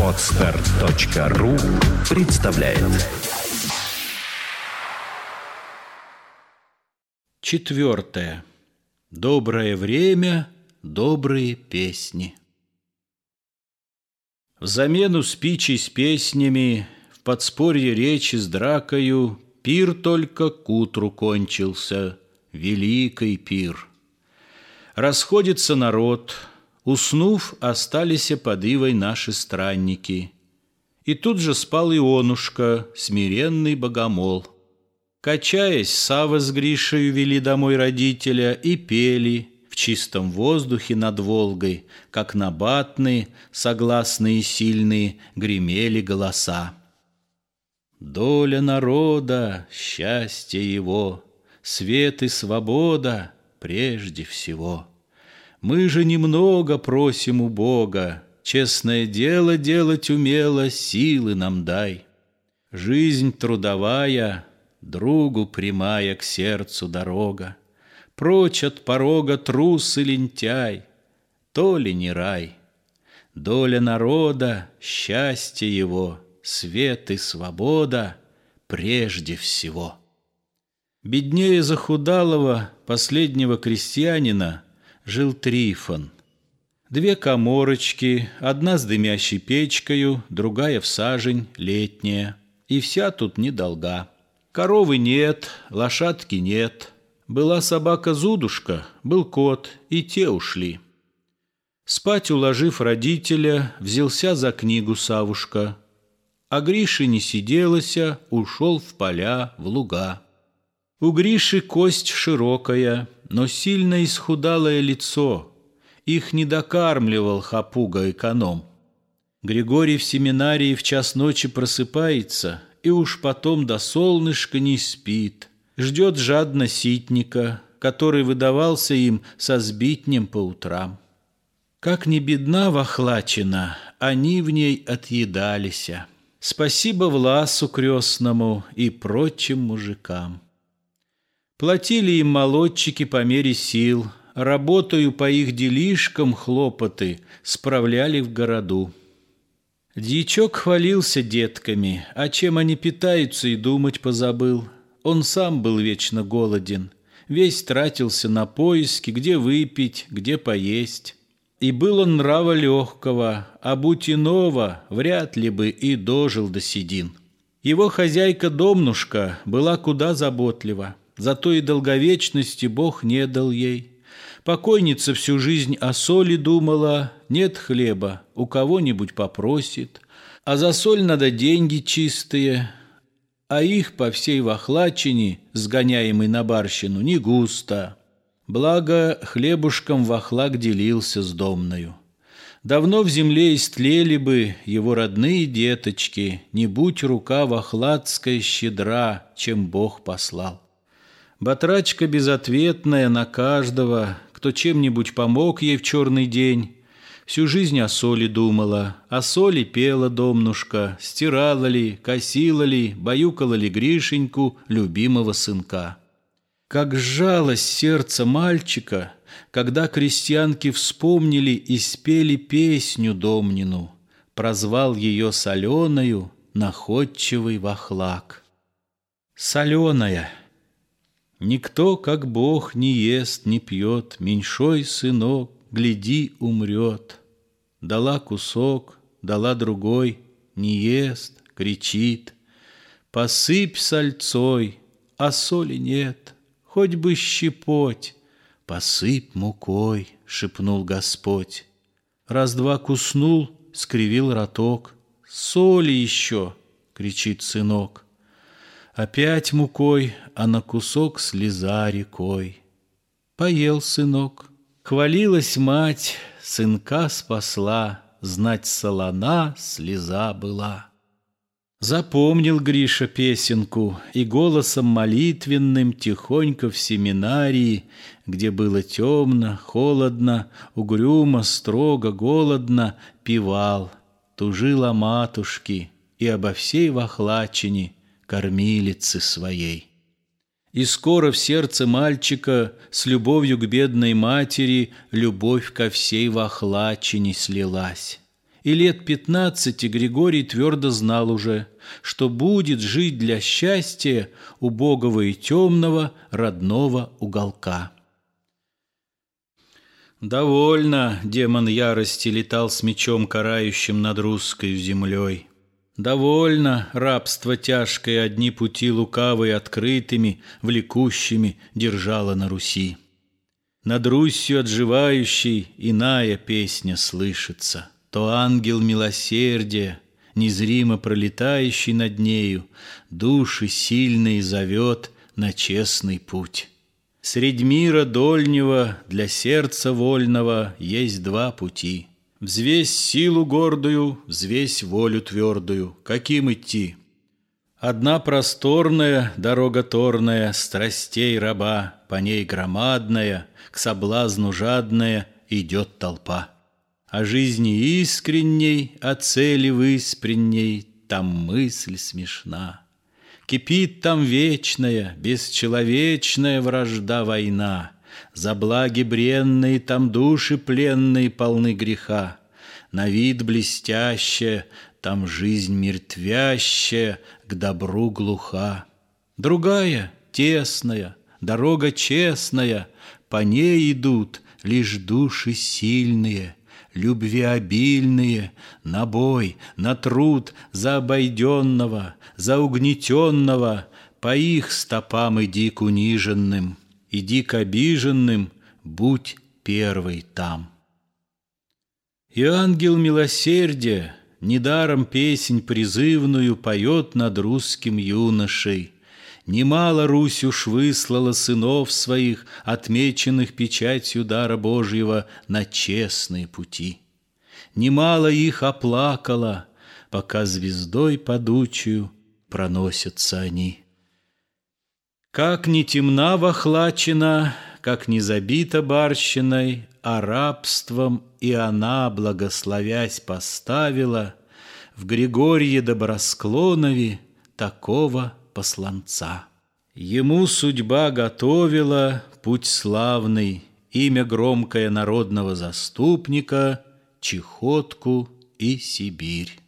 Отстар.ру представляет Четвертое. Доброе время, добрые песни. В замену спичей с песнями, в подспорье речи с дракою, пир только к утру кончился, великий пир. Расходится народ, уснув, остались под ивой наши странники. И тут же спал Ионушка, смиренный богомол. Качаясь, Сава с Гришей вели домой родителя и пели в чистом воздухе над Волгой, как набатные, согласные сильные, гремели голоса. Доля народа, счастье его, свет и свобода прежде всего. Мы же немного просим у Бога, честное дело делать умело, силы нам дай. Жизнь трудовая — Другу прямая к сердцу дорога, Прочь от порога трус и лентяй, То ли не рай. Доля народа, счастье его, Свет и свобода прежде всего. Беднее захудалого последнего крестьянина жил Трифон. Две коморочки, одна с дымящей печкою, другая в сажень, летняя, и вся тут недолга. Коровы нет, лошадки нет. Была собака Зудушка, был кот, и те ушли. Спать уложив родителя, взялся за книгу Савушка. А Гриши не сиделася, ушел в поля, в луга. У Гриши кость широкая, но сильно исхудалое лицо. Их не докармливал хапуга эконом. Григорий в семинарии в час ночи просыпается и уж потом до солнышка не спит. Ждет жадно ситника, который выдавался им со сбитнем по утрам. Как не бедна вохлачена, они в ней отъедалися. Спасибо Власу крестному и прочим мужикам. Платили им молодчики по мере сил, работаю по их делишкам хлопоты справляли в городу. Дьячок хвалился детками, а чем они питаются и думать позабыл. Он сам был вечно голоден, весь тратился на поиски, где выпить, где поесть. И был он нрава легкого, а будь иного, вряд ли бы и дожил до седин. Его хозяйка-домнушка была куда заботлива, зато и долговечности Бог не дал ей. Покойница всю жизнь о соли думала, нет хлеба, у кого-нибудь попросит, а за соль надо деньги чистые, а их по всей вахлачине, сгоняемой на барщину, не густо. Благо, хлебушком вахлак делился с домною. Давно в земле истлели бы его родные деточки, не будь рука вахладская щедра, чем Бог послал. Батрачка безответная на каждого, кто чем-нибудь помог ей в черный день. Всю жизнь о соли думала, о соли пела домнушка, стирала ли, косила ли, баюкала ли Гришеньку, любимого сынка. Как сжалось сердце мальчика, когда крестьянки вспомнили и спели песню домнину, прозвал ее соленою находчивый вахлак. Соленая — Никто, как Бог, не ест, не пьет, Меньшой сынок, гляди, умрет. Дала кусок, дала другой, Не ест, кричит. Посыпь сальцой, а соли нет, Хоть бы щепоть. Посыпь мукой, шепнул Господь. Раз-два куснул, скривил роток. Соли еще, кричит сынок. Опять мукой, а на кусок слеза рекой. Поел сынок, хвалилась мать, сынка спасла, Знать солона слеза была. Запомнил Гриша песенку и голосом молитвенным Тихонько в семинарии, где было темно, холодно, Угрюмо, строго, голодно, певал, Тужил о матушке и обо всей вахлачине — кормилицы своей. И скоро в сердце мальчика с любовью к бедной матери любовь ко всей вахлачине слилась. И лет пятнадцати Григорий твердо знал уже, что будет жить для счастья убогого и темного родного уголка. Довольно демон ярости летал с мечом карающим над русской землей. Довольно рабство тяжкое одни пути лукавые открытыми, влекущими держало на Руси. Над Русью отживающей иная песня слышится. То ангел милосердия, незримо пролетающий над нею, души сильные зовет на честный путь. Средь мира дольнего для сердца вольного есть два пути. Взвесь силу гордую, взвесь волю твердую. Каким идти? Одна просторная дорога торная, Страстей раба, по ней громадная, К соблазну жадная идет толпа. О жизни искренней, о цели выспренней Там мысль смешна. Кипит там вечная, бесчеловечная вражда война. За благи бренные там души пленные полны греха. На вид блестящая, там жизнь мертвящая, к добру глуха. Другая, тесная, дорога честная, по ней идут лишь души сильные — любвеобильные, на бой, на труд за обойденного, за угнетенного, по их стопам иди к униженным, иди к обиженным, будь первый там. И ангел милосердия недаром песнь призывную поет над русским юношей, Немало Русь уж выслала сынов своих, Отмеченных печатью дара Божьего На честные пути. Немало их оплакала, Пока звездой подучую Проносятся они. Как не темна вохлачена, Как не забита барщиной, А рабством и она, благословясь, поставила В Григорье Добросклонове Такого посланца. Ему судьба готовила путь славный, Имя громкое народного заступника, Чехотку и Сибирь.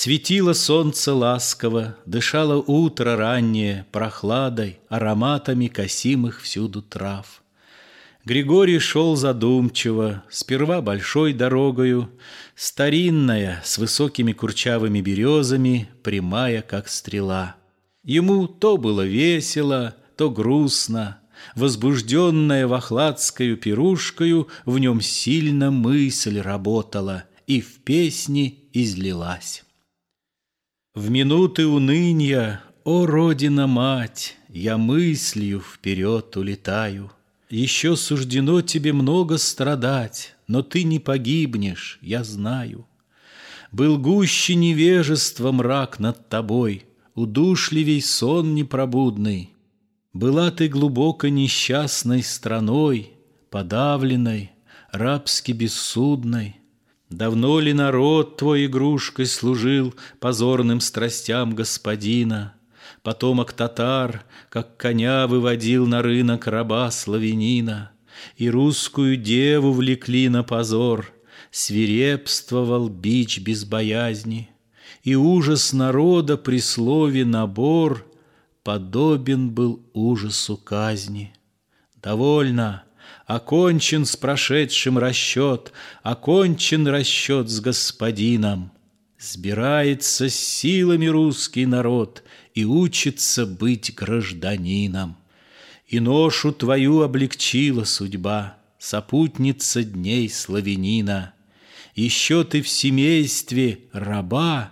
Светило солнце ласково, дышало утро раннее Прохладой, ароматами косимых всюду трав. Григорий шел задумчиво, сперва большой дорогою, Старинная, с высокими курчавыми березами, Прямая, как стрела. Ему то было весело, то грустно, Возбужденная вахладскою пирушкою, В нем сильно мысль работала И в песни излилась. В минуты уныния, о, Родина-мать, Я мыслью вперед улетаю — еще суждено тебе много страдать, но ты не погибнешь, я знаю. Был гуще невежества мрак над тобой, удушливей сон непробудный. Была ты глубоко несчастной страной, подавленной, рабски бессудной. Давно ли народ твой игрушкой служил позорным страстям господина? Потомок татар, как коня выводил на рынок раба славянина, И русскую деву влекли на позор, Свирепствовал бич без боязни, И ужас народа при слове «набор» Подобен был ужасу казни. Довольно, окончен с прошедшим расчет, Окончен расчет с господином. Сбирается с силами русский народ И учится быть гражданином. И ношу твою облегчила судьба, Сопутница дней славянина. Еще ты в семействе раба,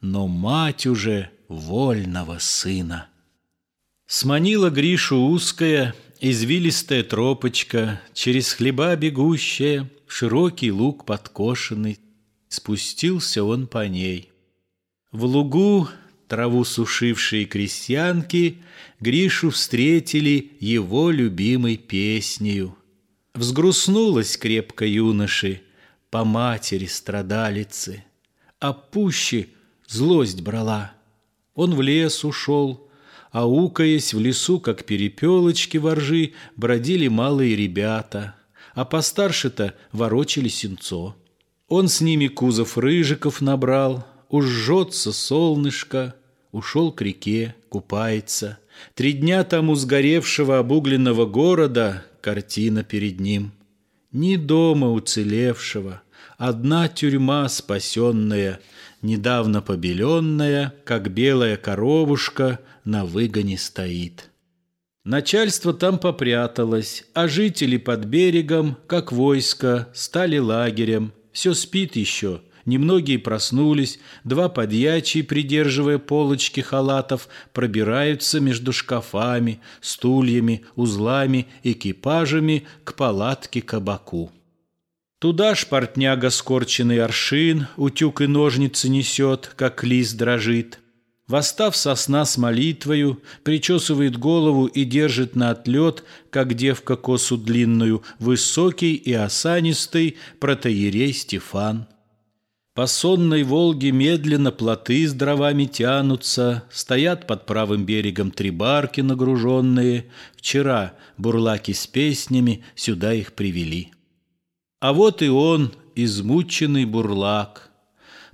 Но мать уже вольного сына. Сманила Гришу узкая, извилистая тропочка, Через хлеба бегущая, широкий луг подкошенный, спустился он по ней. В лугу траву сушившие крестьянки Гришу встретили его любимой песнею. Взгрустнулась крепко юноши по матери страдалицы, А пуще злость брала. Он в лес ушел, Аукаясь в лесу, как перепелочки воржи, бродили малые ребята, а постарше-то ворочали сенцо. Он с ними кузов рыжиков набрал, уж жжется солнышко, ушел к реке, купается. Три дня тому сгоревшего обугленного города картина перед ним. Ни дома уцелевшего, одна тюрьма спасенная, недавно побеленная, как белая коровушка на выгоне стоит. Начальство там попряталось, а жители под берегом, как войско, стали лагерем. Все спит еще, Немногие проснулись, два подьячие, придерживая полочки халатов, пробираются между шкафами, стульями, узлами, экипажами к палатке кабаку. Туда ж портняга скорченный аршин, утюг и ножницы несет, как лист дрожит. Восстав со сна с молитвою, причесывает голову и держит на отлет, как девка косу длинную, высокий и осанистый протоерей Стефан. По сонной Волге медленно плоты с дровами тянутся, Стоят под правым берегом три барки нагруженные. Вчера бурлаки с песнями сюда их привели. А вот и он, измученный бурлак,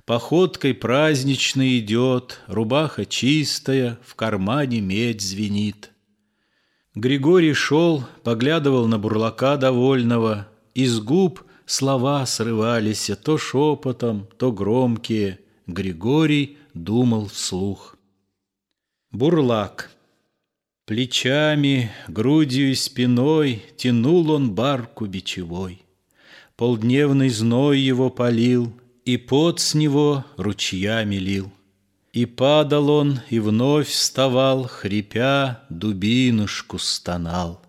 Походкой праздничной идет, Рубаха чистая, в кармане медь звенит. Григорий шел, поглядывал на бурлака довольного, Из губ Слова срывались то шепотом, то громкие. Григорий думал вслух. Бурлак. Плечами, грудью и спиной Тянул он барку бичевой. Полдневный зной его полил, И пот с него ручьями лил. И падал он, и вновь вставал, Хрипя, дубинушку стонал.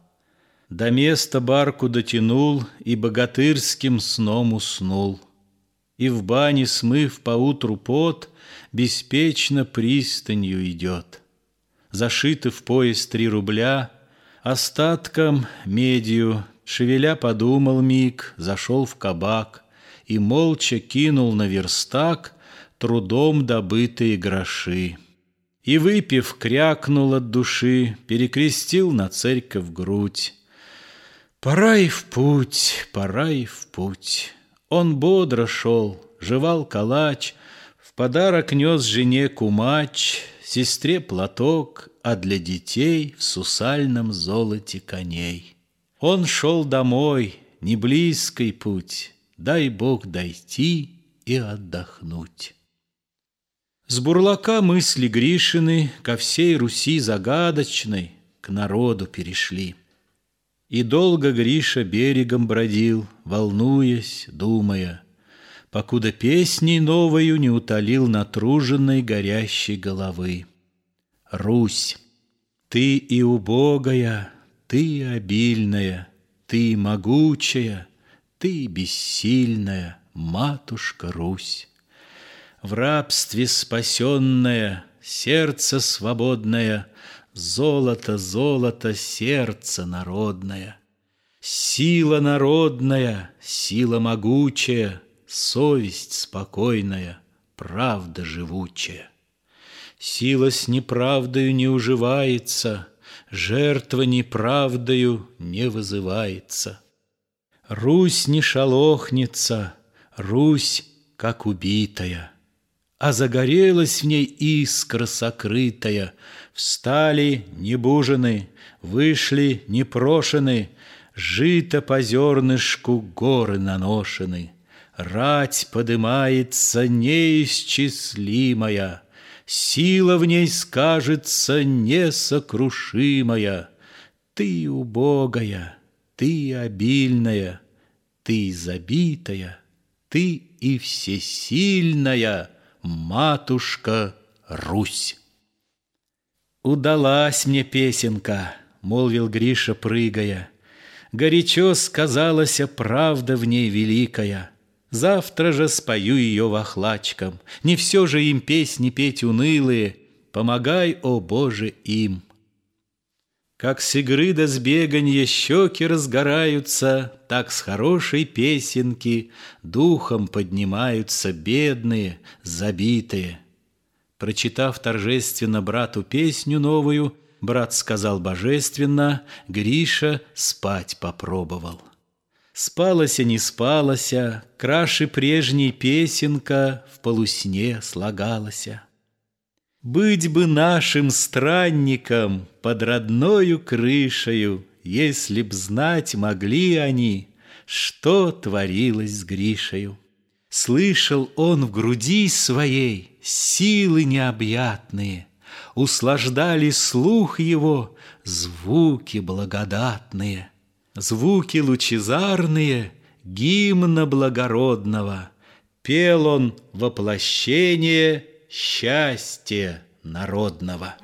До места барку дотянул И богатырским сном уснул. И в бане, смыв поутру пот, Беспечно пристанью идет. Зашиты в пояс три рубля, Остатком медью, шевеля подумал миг, Зашел в кабак И молча кинул на верстак Трудом добытые гроши. И, выпив, крякнул от души, Перекрестил на церковь грудь. Пора и в путь, пора и в путь. Он бодро шел, жевал калач, В подарок нес жене кумач, Сестре платок, а для детей В сусальном золоте коней. Он шел домой, не близкий путь, Дай Бог дойти и отдохнуть. С бурлака мысли Гришины Ко всей Руси загадочной К народу перешли. И долго Гриша берегом бродил, волнуясь, думая, Покуда песней новою не утолил натруженной горящей головы. Русь, ты и убогая, ты обильная, ты могучая, ты бессильная, матушка Русь. В рабстве спасенная, сердце свободное — Золото, золото, сердце народное. Сила народная, сила могучая, Совесть спокойная, правда живучая. Сила с неправдою не уживается, Жертва неправдою не вызывается. Русь не шалохнется, Русь как убитая, А загорелась в ней искра сокрытая — Встали небужены, вышли непрошены, Жито по зернышку горы наношены. Рать подымается неисчислимая, Сила в ней скажется несокрушимая. Ты убогая, ты обильная, Ты забитая, ты и всесильная, Матушка Русь. «Удалась мне песенка», — молвил Гриша, прыгая. «Горячо сказалась правда в ней великая. Завтра же спою ее вахлачкам. Не все же им песни петь унылые. Помогай, о Боже, им». Как с игры до сбеганья щеки разгораются, Так с хорошей песенки Духом поднимаются бедные, забитые. Прочитав торжественно брату песню новую, брат сказал божественно, Гриша спать попробовал. Спалася не спалася, краше прежней песенка в полусне слагалася. Быть бы нашим странником под родною крышею, Если б знать могли они, что творилось с Гришею. Слышал он в груди своей силы необъятные, Услаждали слух его звуки благодатные, Звуки лучезарные гимна благородного. Пел он воплощение счастья народного.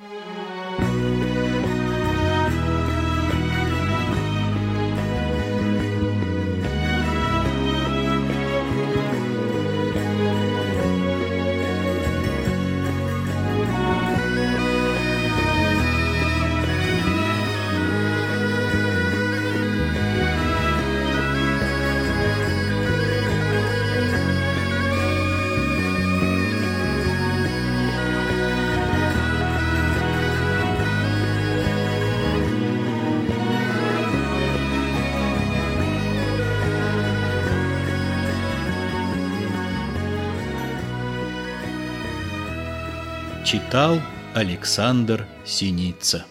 Читал Александр Синица.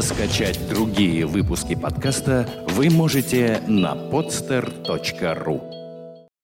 Скачать другие выпуски подкаста вы можете на podster.ru